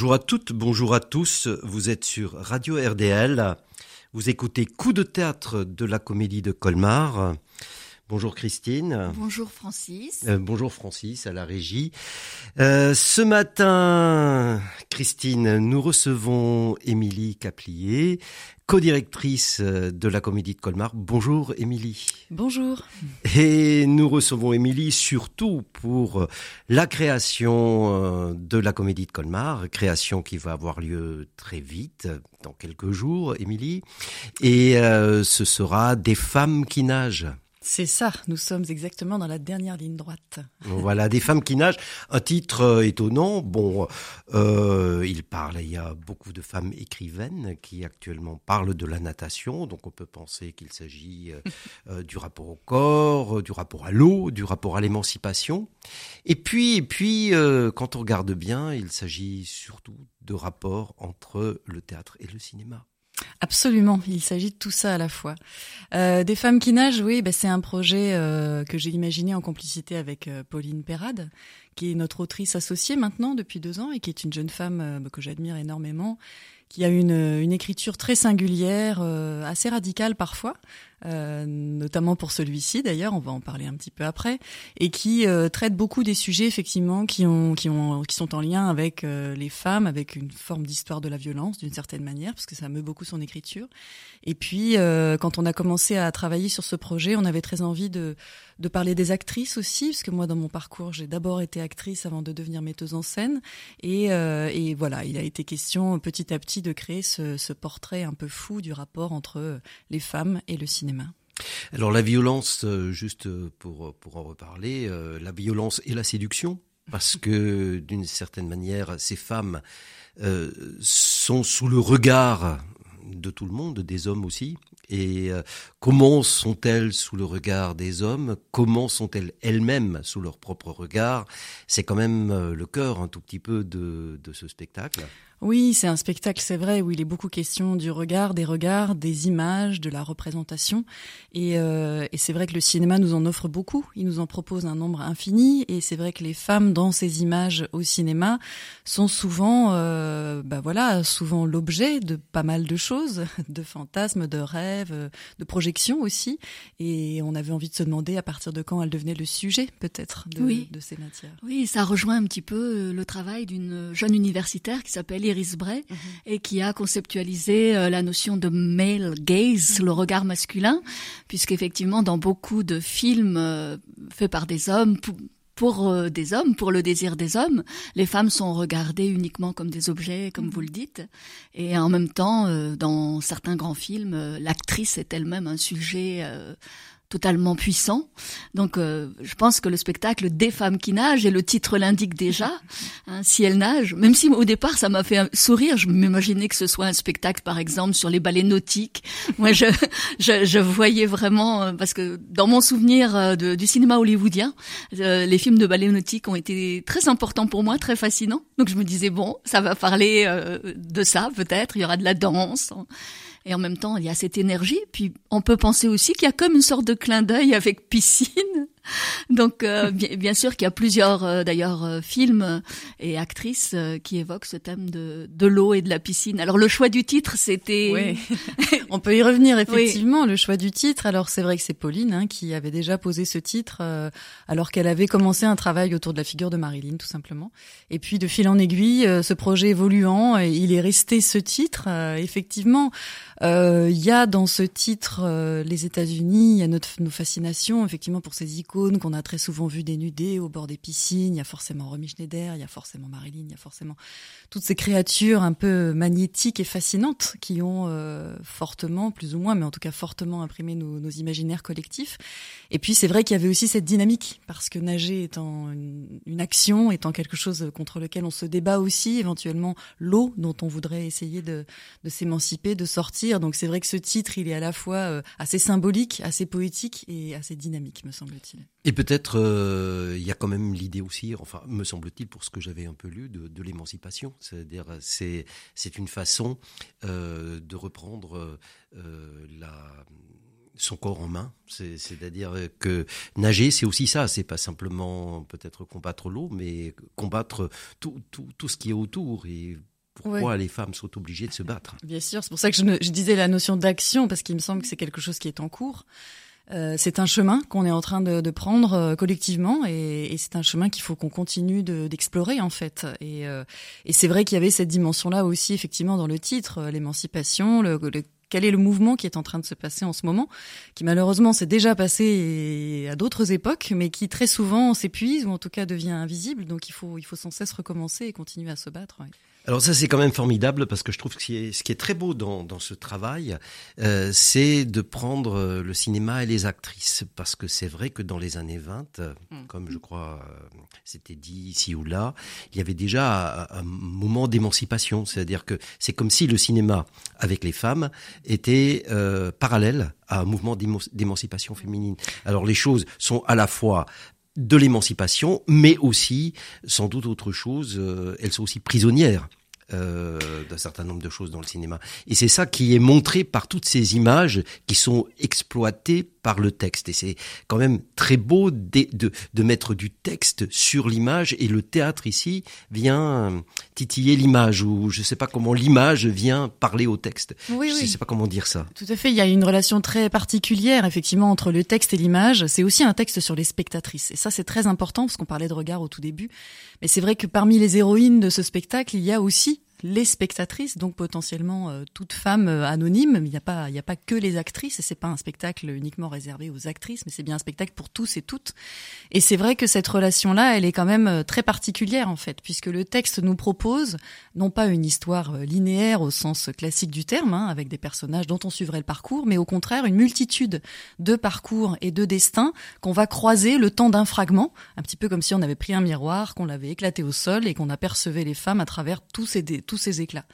Bonjour à toutes, bonjour à tous. Vous êtes sur Radio RDL. Vous écoutez Coup de théâtre de la comédie de Colmar. Bonjour Christine. Bonjour Francis. Euh, bonjour Francis à la régie. Euh, ce matin, Christine, nous recevons Émilie Caplier, co-directrice euh, de la Comédie de Colmar. Bonjour Émilie. Bonjour. Et nous recevons Émilie surtout pour la création de la Comédie de Colmar, création qui va avoir lieu très vite, dans quelques jours, Émilie. Et ce sera Des femmes qui nagent. C'est ça, nous sommes exactement dans la dernière ligne droite. Voilà, des femmes qui nagent, un titre euh, étonnant. Bon, euh, il parle, il y a beaucoup de femmes écrivaines qui actuellement parlent de la natation, donc on peut penser qu'il s'agit euh, du rapport au corps, du rapport à l'eau, du rapport à l'émancipation. Et puis, et puis, quand on regarde bien, il s'agit surtout de rapport entre le théâtre et le cinéma. Absolument, il s'agit de tout ça à la fois. Euh, des femmes qui nagent, oui, bah, c'est un projet euh, que j'ai imaginé en complicité avec euh, Pauline Perrade, qui est notre autrice associée maintenant depuis deux ans et qui est une jeune femme que j'admire énormément, qui a une, écriture très singulière, assez radicale parfois, euh, notamment pour celui-ci d'ailleurs, on va en parler un petit peu après, et qui euh, traite beaucoup des sujets effectivement qui ont qui ont qui sont en lien avec euh, les femmes, avec une forme d'histoire de la violence d'une certaine manière, parce que ça meut beaucoup son écriture. Et puis euh, quand on a commencé à travailler sur ce projet, on avait très envie de de parler des actrices aussi, parce que moi dans mon parcours j'ai d'abord été actrice avant de devenir metteuse en scène, et, euh, et voilà, il a été question petit à petit de créer ce, ce portrait un peu fou du rapport entre les femmes et le cinéma. Alors la violence, euh, juste pour, pour en reparler, euh, la violence et la séduction, parce que d'une certaine manière, ces femmes euh, sont sous le regard de tout le monde, des hommes aussi. Et euh, comment sont-elles sous le regard des hommes? Comment sont-elles elles-mêmes sous leur propre regard? C'est quand même euh, le cœur un tout petit peu de, de ce spectacle. Oui, c'est un spectacle, c'est vrai, où il est beaucoup question du regard, des regards, des images, de la représentation. Et, euh, et c'est vrai que le cinéma nous en offre beaucoup. Il nous en propose un nombre infini. Et c'est vrai que les femmes dans ces images au cinéma sont souvent, euh, bah voilà, souvent l'objet de pas mal de choses, de fantasmes, de rêves, de projections aussi. Et on avait envie de se demander à partir de quand elles devenaient le sujet, peut-être, de, oui. de ces matières. Oui, ça rejoint un petit peu le travail d'une jeune universitaire qui s'appelle Iris Bray Mhm. et qui a conceptualisé euh, la notion de male gaze, le regard masculin, puisqu'effectivement dans beaucoup de films euh, faits par des hommes pour, euh, des hommes, pour le désir des hommes, les femmes sont regardées uniquement comme des objets, comme vous le dites, et en même temps, dans certains grands films, l'actrice est elle-même un sujet totalement puissant. Donc, euh, je pense que le spectacle des femmes qui nagent, et le titre l'indique déjà, hein, si elles nagent, même si au départ ça m'a fait un sourire, je m'imaginais que ce soit un spectacle, par exemple, sur les ballets nautiques. Moi, je, je, je voyais vraiment, euh, parce que dans mon souvenir euh, de, du cinéma hollywoodien, euh, les films de ballets nautiques ont été très importants pour moi, très fascinants. Donc, je me disais bon, ça va parler euh, de ça, peut-être. Il y aura de la danse. Et en même temps, il y a cette énergie. Puis on peut penser aussi qu'il y a comme une sorte de clin d'œil avec piscine. Donc euh, bien, bien, sûr qu'il y a plusieurs euh, d'ailleurs euh, films et actrices euh, qui évoquent ce thème de, de l'eau et de la piscine. Alors le choix du titre, c'était Oui. On peut y revenir effectivement. Le choix du titre. Alors c'est vrai que c'est Pauline hein, qui avait déjà posé ce titre euh, alors qu'elle avait commencé un travail autour de la figure de Marilyn tout simplement. Et puis de fil en aiguille, euh, ce projet évoluant, et il est resté ce titre. Euh, effectivement, euh, il y a dans ce titre euh, les États-Unis, il y a notre, nos fascinations effectivement pour ces icônes qu'on a très souvent vues dénudées au bord des piscines. Il y a forcément Romy Schneider, il y a forcément Marilyn, il y a forcément toutes ces créatures un peu magnétiques et fascinantes qui ont euh, fortement, plus ou moins, mais en tout cas fortement imprimé nos, imaginaires collectifs. Et puis c'est vrai qu'il y avait aussi cette dynamique parce que nager étant une, action, étant quelque chose contre lequel on se débat aussi, éventuellement l'eau dont on voudrait essayer de, de s'émanciper, de sortir. Donc c'est vrai que ce titre, il est à la fois euh, assez symbolique, assez poétique et assez dynamique, me semble-t-il. Et peut-être euh, il y a quand même l'idée aussi, enfin me semble-t-il pour ce que j'avais un peu lu, de, de l'émancipation. C'est-à-dire c'est c'est une façon euh, de reprendre euh, la son corps en main. C'est-à-dire que nager, c'est aussi ça. C'est pas simplement peut-être combattre l'eau, mais combattre tout, tout, tout ce qui est autour. Et pourquoi les femmes sont obligées de se battre? Bien sûr, c'est pour ça que je, je disais la notion d'action, parce qu'il me semble que c'est quelque chose qui est en cours. Euh, c'est un chemin qu'on est en train de, de prendre euh, collectivement et, et c'est un chemin qu'il faut qu'on continue d'explorer en fait. Et, euh, et c'est vrai qu'il y avait cette dimension-là aussi effectivement dans le titre, euh, l'émancipation, le, le quel est le mouvement qui est en train de se passer en ce moment, qui malheureusement s'est déjà passé à d'autres époques, mais qui très souvent s'épuise ou en tout cas devient invisible. Donc il faut, il faut sans cesse recommencer et continuer à se battre. Alors ça c'est quand même formidable parce que je trouve que ce qui est, ce qui est très beau dans, dans ce travail, euh, c'est de prendre euh, le cinéma et les actrices parce que c'est vrai que dans les années 20, euh, mm. comme je crois euh, c'était dit ici ou là, il y avait déjà un, un moment d'émancipation, c'est-à-dire que c'est comme si le cinéma avec les femmes était euh, parallèle à un mouvement d'émancipation féminine. Alors les choses sont à la fois de l'émancipation, mais aussi, sans doute autre chose, euh, elles sont aussi prisonnières euh, d'un certain nombre de choses dans le cinéma. Et c'est ça qui est montré par toutes ces images qui sont exploitées par le texte. Et c'est quand même très beau de, de, de mettre du texte sur l'image. Et le théâtre ici vient titiller l'image, ou je ne sais pas comment l'image vient parler au texte. Oui, je ne oui. sais pas comment dire ça. Tout à fait. Il y a une relation très particulière, effectivement, entre le texte et l'image. C'est aussi un texte sur les spectatrices. Et ça, c'est très important, parce qu'on parlait de regard au tout début. Mais c'est vrai que parmi les héroïnes de ce spectacle, il y a aussi les spectatrices, donc potentiellement euh, toute femme euh, anonyme. Il n'y a pas, il n'y a pas que les actrices. Et c'est pas un spectacle uniquement réservé aux actrices, mais c'est bien un spectacle pour tous et toutes. Et c'est vrai que cette relation-là, elle est quand même euh, très particulière en fait, puisque le texte nous propose non pas une histoire linéaire au sens classique du terme, hein, avec des personnages dont on suivrait le parcours, mais au contraire une multitude de parcours et de destins qu'on va croiser le temps d'un fragment, un petit peu comme si on avait pris un miroir, qu'on l'avait éclaté au sol et qu'on apercevait les femmes à travers tous ces tous ces éclats.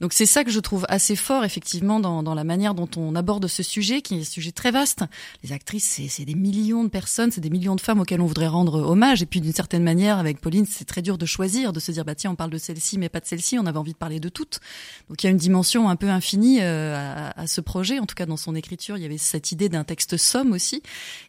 Donc c'est ça que je trouve assez fort effectivement dans, dans, la manière dont on aborde ce sujet, qui est un sujet très vaste. Les actrices, c'est des millions de personnes, c'est des millions de femmes auxquelles on voudrait rendre hommage. Et puis d'une certaine manière, avec Pauline, c'est très dur de choisir, de se dire bah tiens, on parle de celle-ci, mais pas de celle-ci. On avait envie de parler de toutes. Donc il y a une dimension un peu infinie euh, à, à, ce projet. En tout cas, dans son écriture, il y avait cette idée d'un texte somme aussi,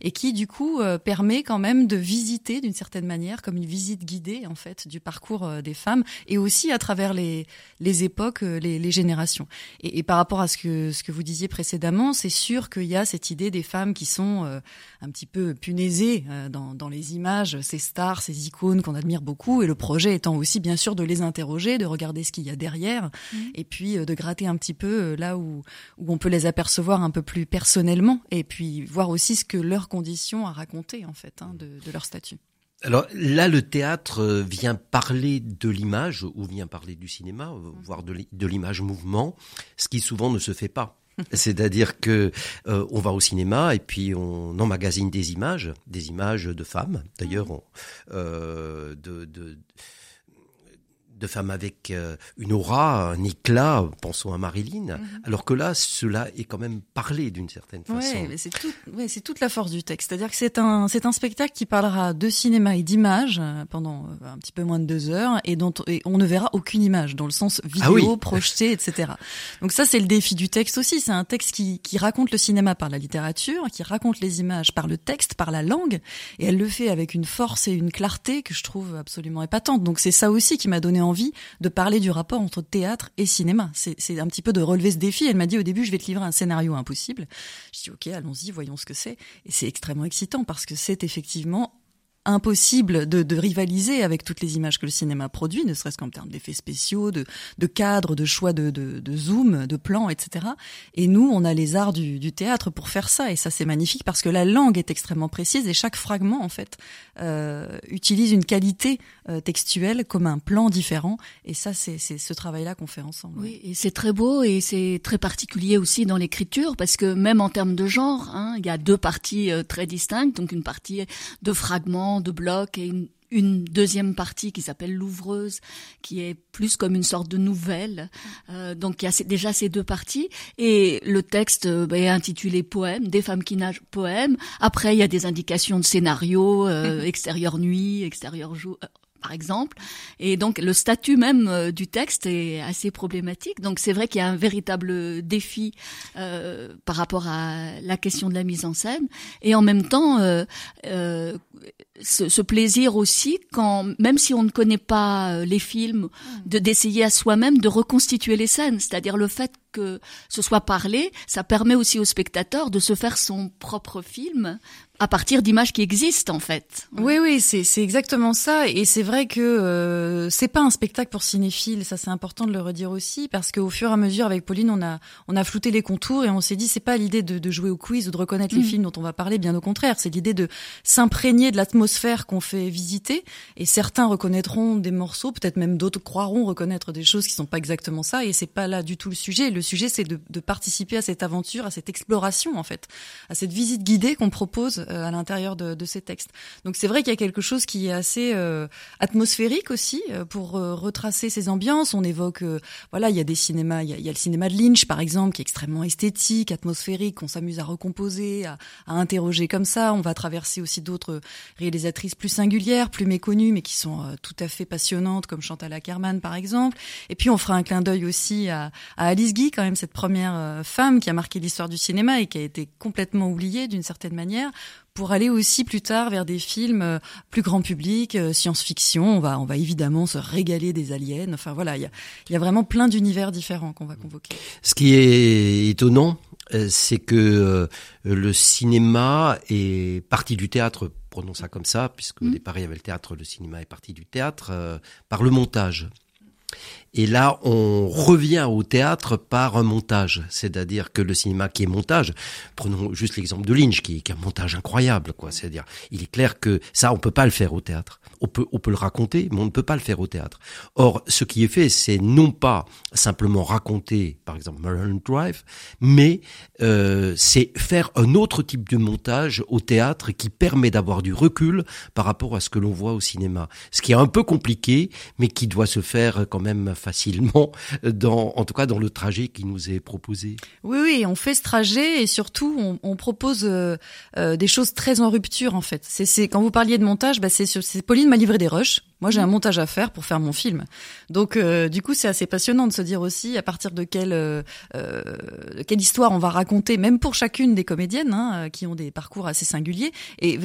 et qui du coup euh, permet quand même de visiter d'une certaine manière, comme une visite guidée en fait du parcours euh, des femmes, et aussi à travers les les époques les, les générations. Et, et, par rapport à ce que, ce que vous disiez précédemment, c'est sûr qu'il y a cette idée des femmes qui sont euh, un petit peu punaisées euh, dans, dans, les images, ces stars, ces icônes qu'on admire beaucoup, et le projet étant aussi bien sûr de les interroger, de regarder ce qu'il y a derrière, mmh. et puis euh, de gratter un petit peu euh, là où, où on peut les apercevoir un peu plus personnellement, et puis voir aussi ce que leurs conditions a raconté en fait hein, de, de leur statut. Alors là, le théâtre vient parler de l'image ou vient parler du cinéma, voire de l'image mouvement, ce qui souvent ne se fait pas. C'est-à-dire que euh, on va au cinéma et puis on emmagasine des images, des images de femmes. D'ailleurs, euh, de, de de femmes avec euh, une aura, un éclat, pensons à Marilyn, -hmm. alors que là, cela est quand même parlé d'une certaine façon. Ouais, c'est tout, ouais, c'est toute la force du texte. C'est-à-dire que c'est un, spectacle qui parlera de cinéma et d'image pendant un petit peu moins de deux heures et dont et on ne verra aucune image dans le sens vidéo, ah oui. projetée, etc. Donc ça, c'est le défi du texte aussi. C'est un texte qui, qui raconte le cinéma par la littérature, qui raconte les images par le texte, par la langue, et elle le fait avec une force et une clarté que je trouve absolument épatante. Donc c'est ça aussi qui m'a donné envie de parler du rapport entre théâtre et cinéma. C'est un petit peu de relever ce défi. Elle m'a dit au début, je vais te livrer un scénario impossible. Je dis, ok, allons-y, voyons ce que c'est. Et c'est extrêmement excitant parce que c'est effectivement impossible de, de, rivaliser avec toutes les images que le cinéma produit, ne serait-ce qu'en termes d'effets spéciaux, de, de cadres, de choix de, de, de, zoom, de plans, etc. Et nous, on a les arts du, du théâtre pour faire ça, et ça c'est magnifique parce que la langue est extrêmement précise et chaque fragment en fait euh, utilise une qualité euh, textuelle comme un plan différent. Et ça, c'est ce travail-là qu'on fait ensemble. Oui, et c'est très beau et c'est très particulier aussi dans l'écriture parce que même en termes de genre, hein, il y a deux parties euh, très distinctes, donc une partie de fragments de blocs et une, une deuxième partie qui s'appelle l'ouvreuse, qui est plus comme une sorte de nouvelle. Euh, donc il y a déjà ces deux parties et le texte euh, est intitulé poème, des femmes qui nagent poème. Après il y a des indications de scénario, euh, extérieur nuit, extérieur jour par exemple. Et donc le statut même du texte est assez problématique. Donc c'est vrai qu'il y a un véritable défi euh, par rapport à la question de la mise en scène. Et en même temps, euh, euh ce, ce, plaisir aussi, quand même si on ne connaît pas euh, les films, de d'essayer à soi-même de reconstituer les scènes. C'est-à-dire le fait que ce soit parlé, ça permet aussi au spectateur de se faire son propre film à partir d'images qui existent en fait. Oui, oui, c'est c'est exactement ça. Et c'est vrai que euh, c'est pas un spectacle pour cinéphiles. Ça, c'est important de le redire aussi parce qu'au fur et à mesure, avec Pauline, on a on a flouté les contours et on s'est dit c'est pas l'idée de, de, jouer au quiz ou de reconnaître les mm. films dont on va parler. Bien au contraire, c'est l'idée de s'imprégner de l'atmosphère qu'on fait visiter. Et certains reconnaîtront des morceaux, peut-être même d'autres croiront reconnaître des choses qui sont pas exactement ça. Et c'est pas là du tout le sujet. Le sujet, c'est de, de participer à cette aventure, à cette exploration en fait, à cette visite guidée qu'on propose euh, à l'intérieur de, de, ces textes. Donc c'est vrai qu'il y a quelque chose qui est assez euh, atmosphérique aussi euh, pour retracer ces ambiances. On évoque, voilà, il y a des cinémas, il y a, il y a, le cinéma de Lynch par exemple, qui est extrêmement esthétique, atmosphérique, qu'on s'amuse à recomposer, à, à, interroger comme ça. On va traverser aussi d'autres réalisatrices plus singulières, plus méconnues, mais qui sont tout à fait passionnantes, comme Chantal Ackerman par exemple. Et puis on fera un clin d'œil aussi à, à Alice Guy, quand même cette première femme qui a marqué l'histoire du cinéma et qui a été complètement oubliée d'une certaine manière pour aller aussi plus tard vers des films euh, plus grand public, euh, science-fiction. On va, on va évidemment se régaler des aliens. Enfin voilà, il y a, y a vraiment plein d'univers différents qu'on va convoquer. Ce qui est étonnant, euh, c'est que le cinéma est parti du théâtre, prenons ça comme ça, puisque au mmh. départ il y avait le théâtre, le cinéma est parti du théâtre, par le montage. Et là, on revient au théâtre par un montage, c'est-à-dire que le cinéma qui est montage, prenons juste l'exemple de Lynch, qui, est un montage incroyable, quoi. C'est-à-dire, il est clair que ça, on peut pas le faire au théâtre. On peut, on peut le raconter, mais on ne peut pas le faire au théâtre. Or, ce qui est fait, c'est non pas simplement raconter, par exemple, Mulholland Drive, mais euh, c'est faire un autre type de montage au théâtre qui permet d'avoir du recul par rapport à ce que l'on voit au cinéma. Ce qui est un peu compliqué, mais qui doit se faire quand même facilement, dans, en tout cas dans le trajet qui nous est proposé. Oui, oui, on fait ce trajet et surtout on, on propose euh, euh, des choses très en rupture en fait. C'est quand vous parliez de montage, bah, c'est Pauline m'a livré des rushs. Moi, j'ai un montage à faire pour faire mon film. Donc, euh, du coup, c'est assez passionnant de se dire aussi à partir de quelle euh, quelle histoire on va raconter, même pour chacune des comédiennes hein, qui ont des parcours assez singuliers, et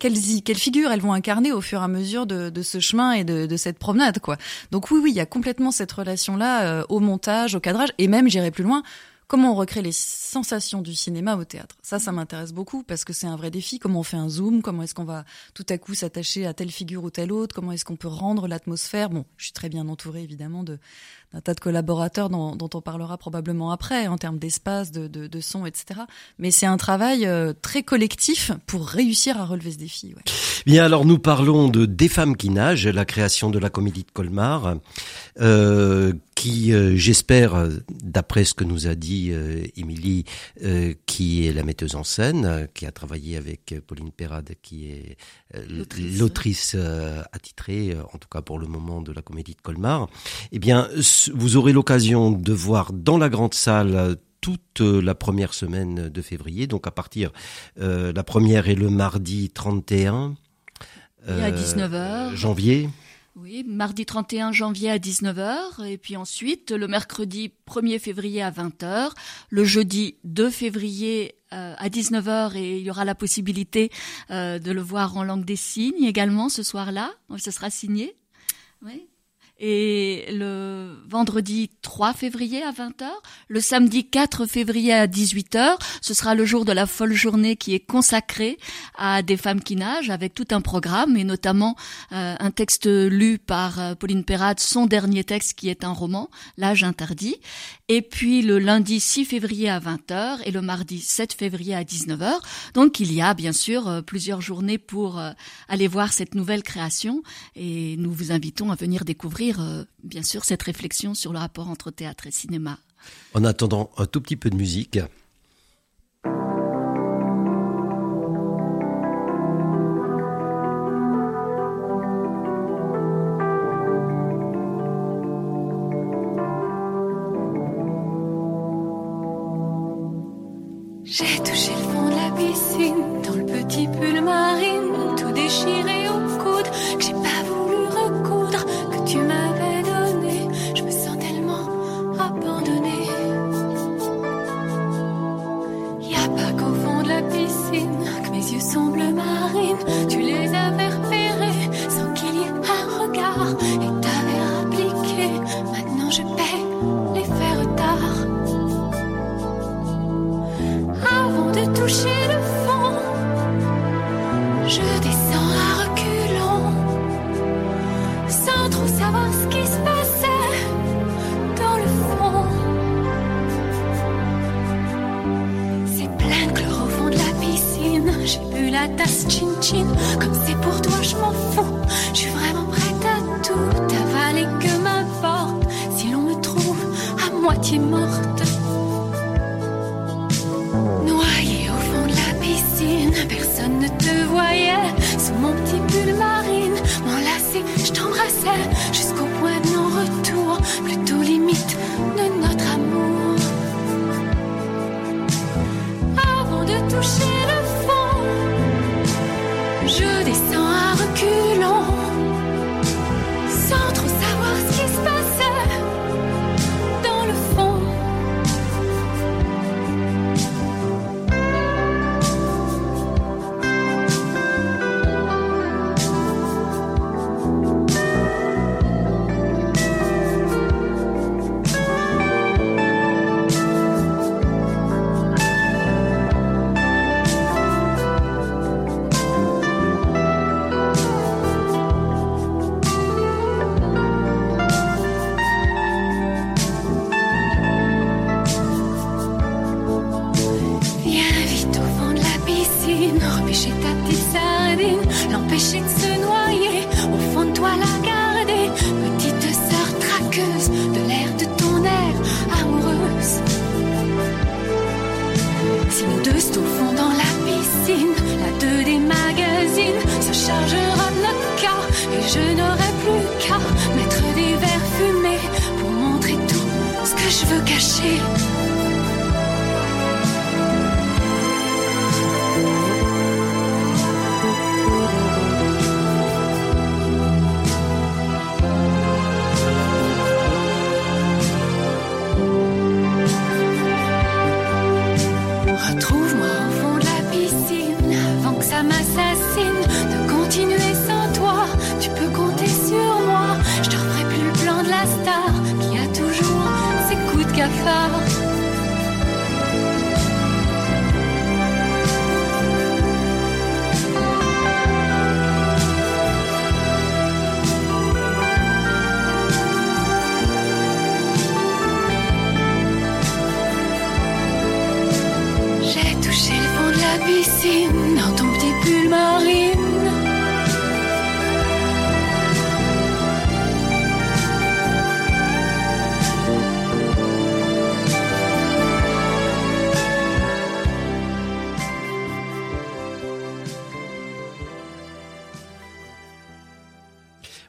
quelles quelles figures elles vont incarner au fur et à mesure de, de ce chemin et de, de cette promenade, quoi. Donc oui, oui, il y a complètement cette relation-là euh, au montage, au cadrage, et même, j'irai plus loin, comment on recrée les sensations du cinéma au théâtre. Ça, ça m'intéresse beaucoup parce que c'est un vrai défi. Comment on fait un zoom? Comment est-ce qu'on va tout à coup s'attacher à telle figure ou telle autre? Comment est-ce qu'on peut rendre l'atmosphère? Bon, je suis très bien entourée évidemment de un tas de collaborateurs dont, dont, on parlera probablement après en termes d'espace, de, de, de, son, etc. Mais c'est un travail euh, très collectif pour réussir à relever ce défi. Ouais. Bien, alors nous parlons de Des femmes qui nagent, la création de la comédie de Colmar, euh, qui, euh, j'espère, d'après ce que nous a dit euh, Émilie, euh, qui est la metteuse en scène, qui a travaillé avec Pauline Perrade, qui est l'autrice. attitrée, en tout cas pour le moment, de la comédie de Colmar, eh bien, vous aurez l'occasion de voir dans la grande salle toute la première semaine de février, donc à partir euh, la première est le mardi 31 euh, à 19h. janvier. Oui, mardi 31 janvier à 19h et puis ensuite le mercredi 1er février à 20h, le jeudi 2 février euh, à 19h et il y aura la possibilité euh, de le voir en langue des signes également ce soir-là, ce sera signé. Oui et le vendredi 3 février à 20h, le samedi 4 février à 18h, ce sera le jour de la folle journée qui est consacrée à des femmes qui nagent avec tout un programme et notamment euh, un texte lu par euh, Pauline Perrade, son dernier texte qui est un roman, L'âge interdit, et puis le lundi 6 février à 20h et le mardi 7 février à 19h. Donc il y a bien sûr euh, plusieurs journées pour aller voir cette nouvelle création et nous vous invitons à venir découvrir euh, bien sûr, cette réflexion sur le rapport entre théâtre et cinéma. En attendant un tout petit peu de musique. J'ai touché le personne ne te voyait. Sous mon petit pull marine, m'enlacer, je t'embrassais jusqu'au point de non-retour, plutôt limite de notre. Repêcher ta sardine, l'empêcher de se noyer, au fond de toi la garder, petite sœur traqueuse, de l'air de ton air amoureuse. Si nous deux fond dans la piscine, la deux des magazines se chargera de notre cas, et je n'aurai plus qu'à mettre des verres fumés pour montrer tout ce que je veux cacher. Ses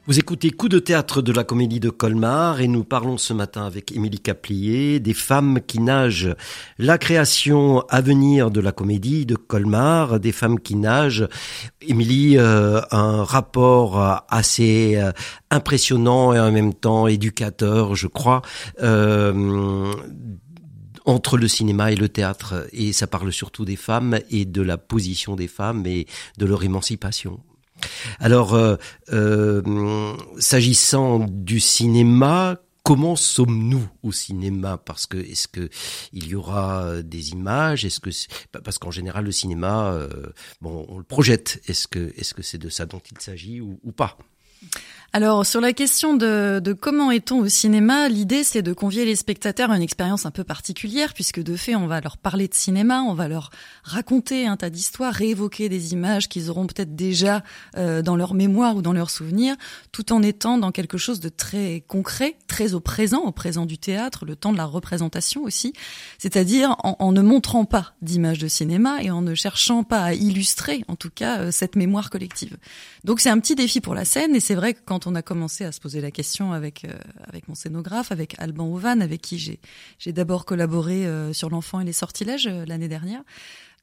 Vous écoutez Coup de théâtre de la comédie de Colmar et nous parlons ce matin avec Émilie Caplier des femmes qui nagent. La création à venir de la comédie de Colmar, des femmes qui nagent. Émilie, euh, un rapport assez euh, impressionnant et en même temps éducateur, je crois. Euh, entre le cinéma et le théâtre, et ça parle surtout des femmes et de la position des femmes et de leur émancipation. Alors, euh, euh, s'agissant du cinéma, comment sommes-nous au cinéma? Parce que est-ce que il y aura des images? Est-ce que parce qu'en général le cinéma, euh, bon, on le projette. Est-ce que est-ce que c'est de ça dont il s'agit ou pas? Alors sur la question de, de comment est-on au cinéma, l'idée c'est de convier les spectateurs à une expérience un peu particulière puisque de fait on va leur parler de cinéma, on va leur raconter un tas d'histoires, réévoquer des images qu'ils auront peut-être déjà euh, dans leur mémoire ou dans leurs souvenirs, tout en étant dans quelque chose de très concret, très au présent, au présent du théâtre, le temps de la représentation aussi, c'est-à-dire en, ne montrant pas d'images de cinéma et en ne cherchant pas à illustrer en tout cas euh, cette mémoire collective. Donc c'est un petit défi pour la scène et c'est vrai que quand on a commencé à se poser la question avec euh, avec mon scénographe, avec Alban Ovan, avec qui j'ai j'ai d'abord collaboré euh, sur l'enfant et les sortilèges euh, l'année dernière.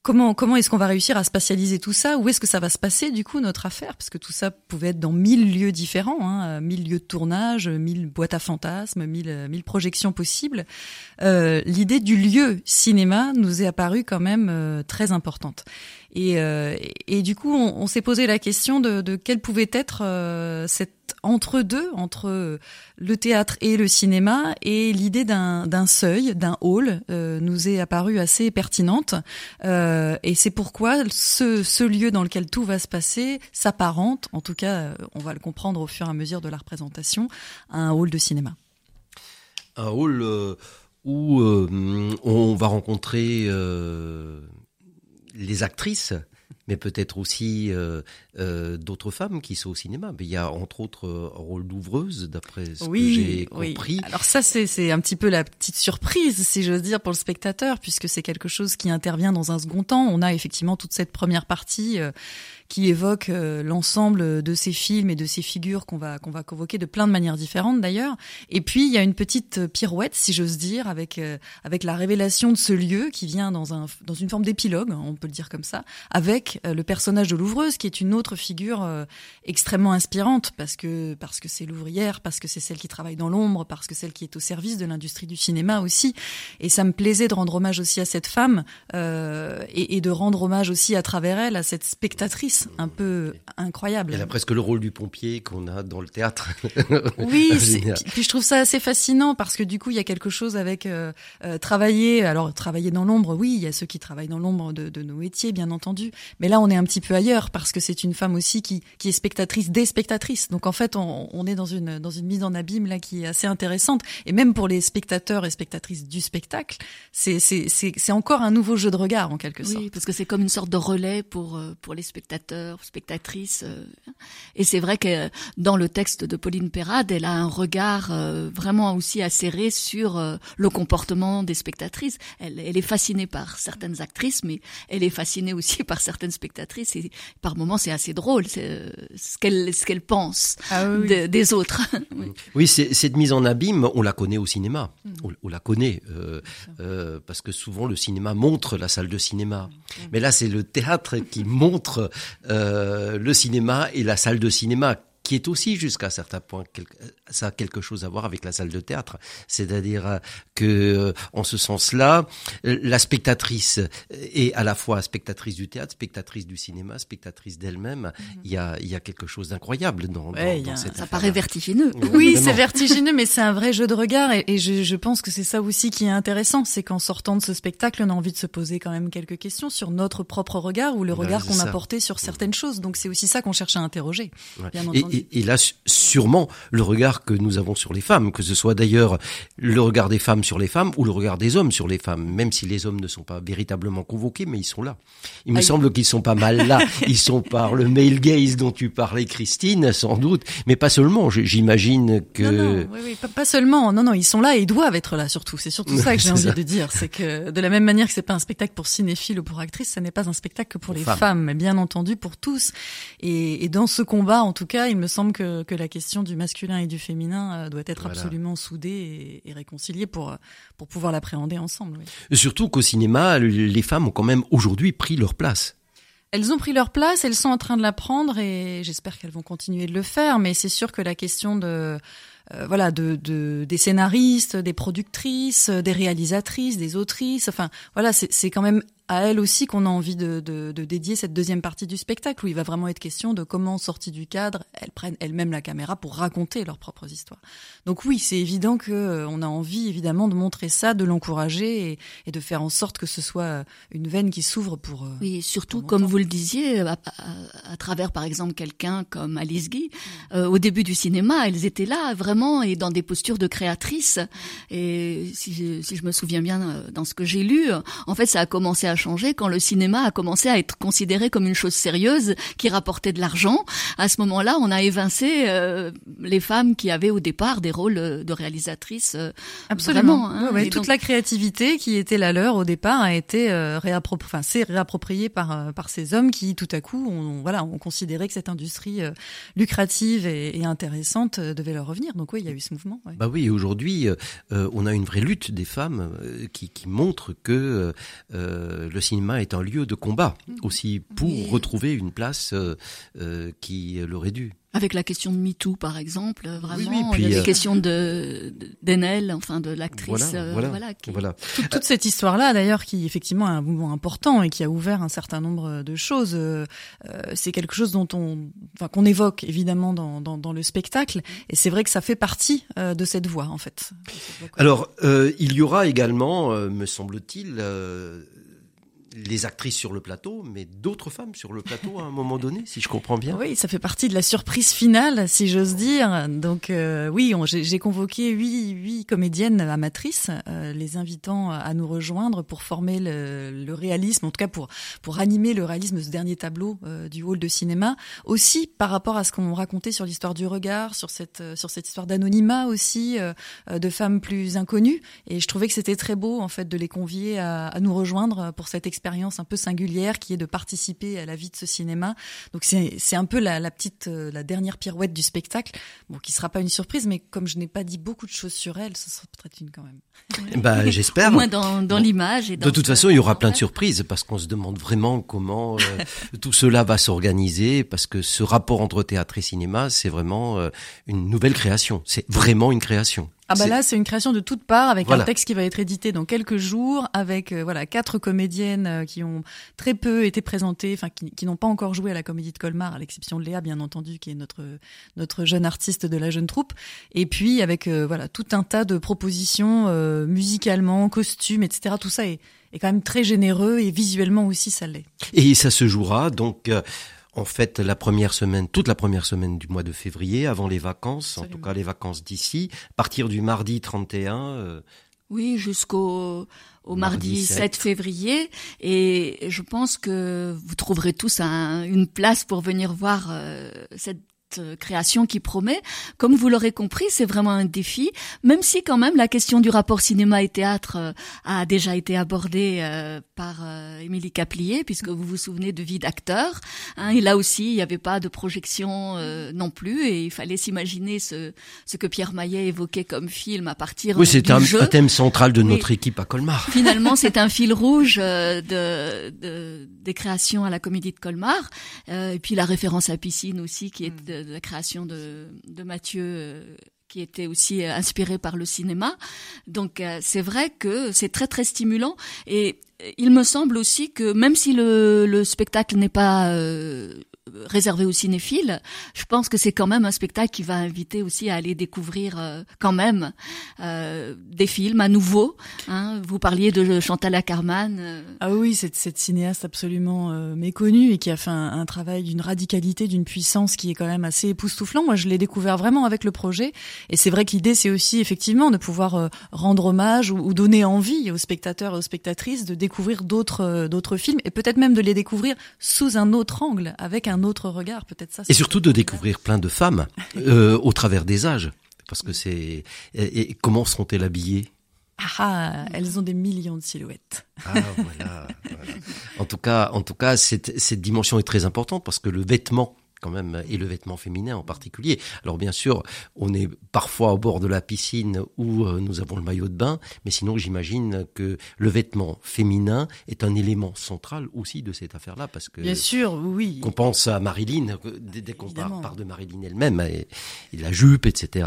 comment comment est-ce qu'on va réussir à spatialiser tout ça? Où est-ce que ça va se passer du coup notre affaire? Parce que tout ça pouvait être dans mille lieux différents, hein, mille lieux de tournage, mille boîtes à fantasmes, mille mille projections possibles. Euh, L'idée du lieu cinéma nous est apparue quand même euh, très importante. Et, euh, et, du coup, on, on s'est posé la question de, de quelle pouvait être euh, cette entre-deux, entre le théâtre et le cinéma, et l'idée d'un seuil, d'un hall, euh, nous est apparue assez pertinente. Euh, et c'est pourquoi ce, ce, lieu dans lequel tout va se passer s'apparente, en tout cas, on va le comprendre au fur et à mesure de la représentation, à un hall de cinéma. Un hall où on va rencontrer les actrices, mais peut-être aussi euh, euh, d'autres femmes qui sont au cinéma. Mais il y a entre autres euh, un rôle d'ouvreuse, d'après ce que j'ai compris. Alors ça, c'est un petit peu la petite surprise, si j'ose dire, pour le spectateur, puisque c'est quelque chose qui intervient dans un second temps. On a effectivement toute cette première partie qui évoque euh, l'ensemble de ces films et de ces figures qu'on va qu'on va convoquer de plein de manières différentes d'ailleurs. Et puis il y a une petite pirouette, si j'ose dire, avec euh, avec la révélation de ce lieu qui vient dans un dans une forme d'épilogue, on peut le dire comme ça, avec euh, le personnage de l'ouvreuse qui est une autre figure extrêmement inspirante parce que parce que c'est l'ouvrière, parce que c'est celle qui travaille dans l'ombre, parce que celle qui est au service de l'industrie du cinéma aussi. Et ça me plaisait de rendre hommage aussi à cette femme euh, et, et de rendre hommage aussi à travers elle à cette spectatrice un peu incroyable. Elle a presque le rôle du pompier qu'on a dans le théâtre. Oui, puis je trouve ça assez fascinant parce que du coup il y a quelque chose avec euh, euh, travailler. Alors travailler dans l'ombre, oui, il y a ceux qui travaillent dans l'ombre de, de, nos métiers, bien entendu. Mais là on est un petit peu ailleurs parce que c'est une femme aussi qui, qui est spectatrice des spectatrices. Donc en fait on, on est dans une dans une mise en abîme là qui est assez intéressante. Et même pour les spectateurs et spectatrices du spectacle, c'est c'est c'est encore un nouveau jeu de regard en quelque sorte. Oui, parce que c'est comme une sorte de relais pour euh, pour les spectateurs spectatrice. Euh, et c'est vrai que dans le texte de Pauline Perrade, elle a un regard euh, vraiment aussi acéré sur euh, le comportement des spectatrices. Elle, elle, est fascinée par certaines actrices, mais elle est fascinée aussi par certaines spectatrices. Et par moments, c'est assez drôle ce qu'elle ce qu'elle pense ah des autres. oui, cette mise en abîme, on la connaît au cinéma. Mm. On, la connaît parce que souvent le cinéma montre la salle de cinéma. Mm. Mais là, c'est le théâtre qui montre euh, le cinéma et la salle de cinéma qui est aussi jusqu'à certains points ça a quelque chose à voir avec la salle de théâtre, c'est-à-dire euh, que euh, en ce sens-là, la spectatrice est à la fois spectatrice du théâtre, spectatrice du cinéma, spectatrice d'elle-même. Mhm. Il y a il y a quelque chose d'incroyable dans, ouais, dans, Ça paraît vertigineux. Oui, c'est vertigineux, mais c'est un vrai jeu de regard et, et je, je, pense que c'est ça aussi qui est intéressant, c'est qu'en sortant de ce spectacle, on a envie de se poser quand même quelques questions sur notre propre regard ou le regard qu'on a porté sur certaines choses. Donc c'est aussi ça qu'on cherche à interroger. Bien entendu. Et, et, là, sûrement, le regard que nous avons sur les femmes, que ce soit d'ailleurs le regard des femmes sur les femmes ou le regard des hommes sur les femmes, même si les hommes ne sont pas véritablement convoqués, mais ils sont là. Il me ah, semble qu'ils sont pas mal là. Ils sont par le male gaze dont tu parlais, Christine, sans doute, mais pas seulement. J'imagine que. Non, non, oui, oui, pas, pas, seulement. Non, non, ils sont là et ils doivent être là surtout. C'est surtout ça que j'ai envie de dire. C'est que de la même manière que c'est pas un spectacle pour cinéphiles ou pour actrices, ça n'est pas un spectacle que pour, les femmes. mais bien entendu pour tous. Et, et dans ce combat, en tout cas, il me semble que, que la question du masculin et du féminin euh, doit être absolument soudée et, et, réconciliée pour, pour pouvoir l'appréhender ensemble. Oui. Surtout qu'au cinéma, les femmes ont quand même aujourd'hui pris leur place. Elles ont pris leur place, elles sont en train de la prendre et j'espère qu'elles vont continuer de le faire. Mais c'est sûr que la question de euh, voilà de, de, des scénaristes, des productrices, des réalisatrices, des autrices, enfin voilà c'est quand même à elle aussi qu'on a envie de, de, de, dédier cette deuxième partie du spectacle où il va vraiment être question de comment, sorties du cadre, elles prennent elles-mêmes la caméra pour raconter leurs propres histoires. Donc oui, c'est évident que euh, on a envie évidemment de montrer ça, de l'encourager et, et, de faire en sorte que ce soit euh, une veine qui s'ouvre pour. Euh, oui, surtout comme vous le disiez, à, à, à travers par exemple quelqu'un comme Alice Guy, mm. euh, au début du cinéma, elles étaient là vraiment et dans des postures de créatrices. Et si si je me souviens bien dans ce que j'ai lu, en fait, ça a commencé à changé quand le cinéma a commencé à être considéré comme une chose sérieuse qui rapportait de l'argent. À ce moment-là, on a évincé euh, les femmes qui avaient au départ des rôles euh, de réalisatrices. Euh, Absolument. Hein. toute la créativité qui était la leur au départ a été euh, réappropriée, enfin, c'est réappropriée par euh, par ces hommes qui tout à coup, ont, voilà, ont considéré que cette industrie lucrative et, et, intéressante devait leur revenir. Donc oui, il y a eu ce mouvement. Ouais. Bah oui, aujourd'hui, on a une vraie lutte des femmes qui, qui montre que le cinéma est un lieu de combat aussi pour retrouver une place qui l'aurait dû. Avec la question de MeToo, par exemple, vraiment, oui, oui, question de d'Enel, enfin de l'actrice, voilà, voilà, voilà. Toute, cette histoire-là, d'ailleurs, qui effectivement est un mouvement important et qui a ouvert un certain nombre de choses, euh, c'est quelque chose dont on, enfin, qu'on évoque évidemment dans, dans, dans, le spectacle, et c'est vrai que ça fait partie euh, de cette voie, en fait. Alors, euh, il y aura également, me semble-t-il, les actrices sur le plateau, mais d'autres femmes sur le plateau à un moment donné, si je comprends bien. Oui, ça fait partie de la surprise finale, si j'ose dire. Donc euh, oui, j'ai convoqué huit, huit comédiennes amatrices, euh, les invitant à nous rejoindre pour former le, le, réalisme, en tout cas pour pour animer le réalisme de ce dernier tableau euh, du hall de cinéma. Aussi par rapport à ce qu'on racontait sur l'histoire du regard, sur cette sur cette histoire d'anonymat aussi de femmes plus inconnues. Et je trouvais que c'était très beau en fait de les convier à, à nous rejoindre pour cette expérience expérience un peu singulière qui est de participer à la vie de ce cinéma. Donc c'est un peu la, la, petite, euh, la dernière pirouette du spectacle, bon, qui sera pas une surprise, mais comme je n'ai pas dit beaucoup de choses sur elle, ce sera peut-être une quand même. bah j'espère. Au moins dans, dans l'image. De toute façon, il y aura plein de surprises parce qu'on se demande vraiment comment euh, tout cela va s'organiser, parce que ce rapport entre théâtre et cinéma, c'est vraiment euh, une nouvelle création. C'est vraiment une création. Ah bah là, c'est une création de toutes parts avec un texte qui va être édité dans quelques jours, avec euh, voilà quatre comédiennes euh, qui ont très peu été présentées, enfin qui, qui n'ont pas encore joué à la Comédie de Colmar, à l'exception de Léa bien entendu, qui est notre notre jeune artiste de la jeune troupe, et puis avec euh, voilà tout un tas de propositions musicalement, costumes, etc. Tout ça est, est quand même très généreux et visuellement aussi ça l'est. Et ça se jouera donc en fait la première semaine, toute la première semaine du mois de février, avant les vacances, en tout cas les vacances d'ici, à partir du mardi 31. Euh, oui, jusqu'au au mardi, 7. février. Et je pense que vous trouverez tous une place pour venir voir euh, cette euh, création qui promet. Comme vous l'aurez compris, c'est vraiment un défi, même si quand même la question du rapport cinéma et théâtre euh, a déjà été abordée euh, par Émilie Caplier, puisque vous vous souvenez de Vie d'acteur. Hein, et là aussi, il n'y avait pas de projection non plus, et il fallait s'imaginer ce, ce que Pierre Maillet évoquait comme film à partir oui, c'est un, un, thème central de notre équipe à Colmar. Finalement, c'est un fil rouge de, de, des créations à la Comédie de Colmar, et puis la référence à piscine aussi, qui est mm. de, de la création de, Mathieu euh, qui était aussi euh, inspiré par le cinéma. Donc euh, c'est vrai que c'est très très stimulant et il me semble aussi que même si le spectacle n'est pas réservé aux cinéphiles, je pense que c'est quand même un spectacle qui va inviter aussi à aller découvrir euh, quand même euh, des films à nouveau. Hein. Vous parliez de Chantal Ackerman. Euh. Ah oui, cette, cette cinéaste absolument euh, méconnue et qui a fait un, travail d'une radicalité, d'une puissance qui est quand même assez époustouflant. Moi, je l'ai découvert vraiment avec le projet. Et c'est vrai que l'idée, c'est aussi effectivement de pouvoir rendre hommage ou, ou, donner envie aux spectateurs et aux spectatrices de découvrir d'autres d'autres films et peut-être même de les découvrir sous un autre angle, avec un autre regard, peut-être ça. Et surtout de découvrir plein de femmes euh, au travers des âges, parce que c'est. Et, comment seront-elles habillées? Ah, ah, elles ont des millions de silhouettes. Ah voilà, voilà. En tout cas, en tout cas, cette, cette dimension est très importante parce que le vêtement quand même, et le vêtement féminin en particulier. Alors bien sûr, on est parfois au bord de la piscine où euh, nous avons le maillot de bain, mais sinon j'imagine que le vêtement féminin est un élément central aussi de cette affaire-là, parce que bien sûr, oui. Qu'on pense à Marilyn, dès qu'on parle de Marilyn elle-même, et, la jupe, etc.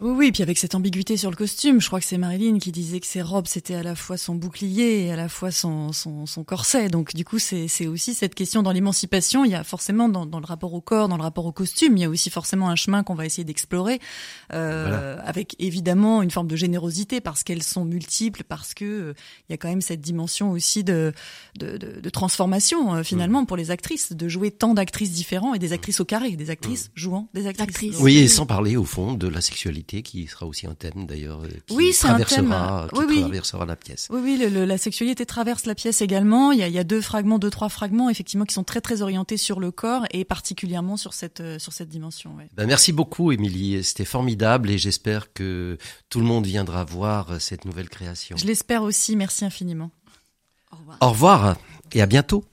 Oui, oui, puis avec cette ambiguïté sur le costume, je crois que c'est Marilyn qui disait que ses robes c'était à la fois son bouclier et à la fois son, son, son corset. Donc du coup, c'est aussi cette question dans l'émancipation. Il y a forcément dans, dans le rapport au corps, dans le rapport au costume. Il y a aussi forcément un chemin qu'on va essayer d'explorer, euh, avec évidemment une forme de générosité parce qu'elles sont multiples, parce que euh, il y a quand même cette dimension aussi de de, de, de transformation euh, finalement mm. pour les actrices, de jouer tant d'actrices différentes et des actrices au carré, des actrices mm. jouant des actrices. Oui, et sans parler au fond de la sexualité qui sera aussi un thème d'ailleurs. Oui, un thème. Qui oui, traversera la pièce. Oui, oui, le, la sexualité traverse la pièce également. Il y, a, il y a deux fragments, deux trois fragments effectivement qui sont très très orientés sur le corps et particulièrement sur cette, euh, sur cette dimension. Ben merci beaucoup, Émilie. C'était formidable et j'espère que tout le monde viendra voir euh, cette nouvelle création. Je l'espère aussi. Merci infiniment. Au revoir. Au revoir et à bientôt.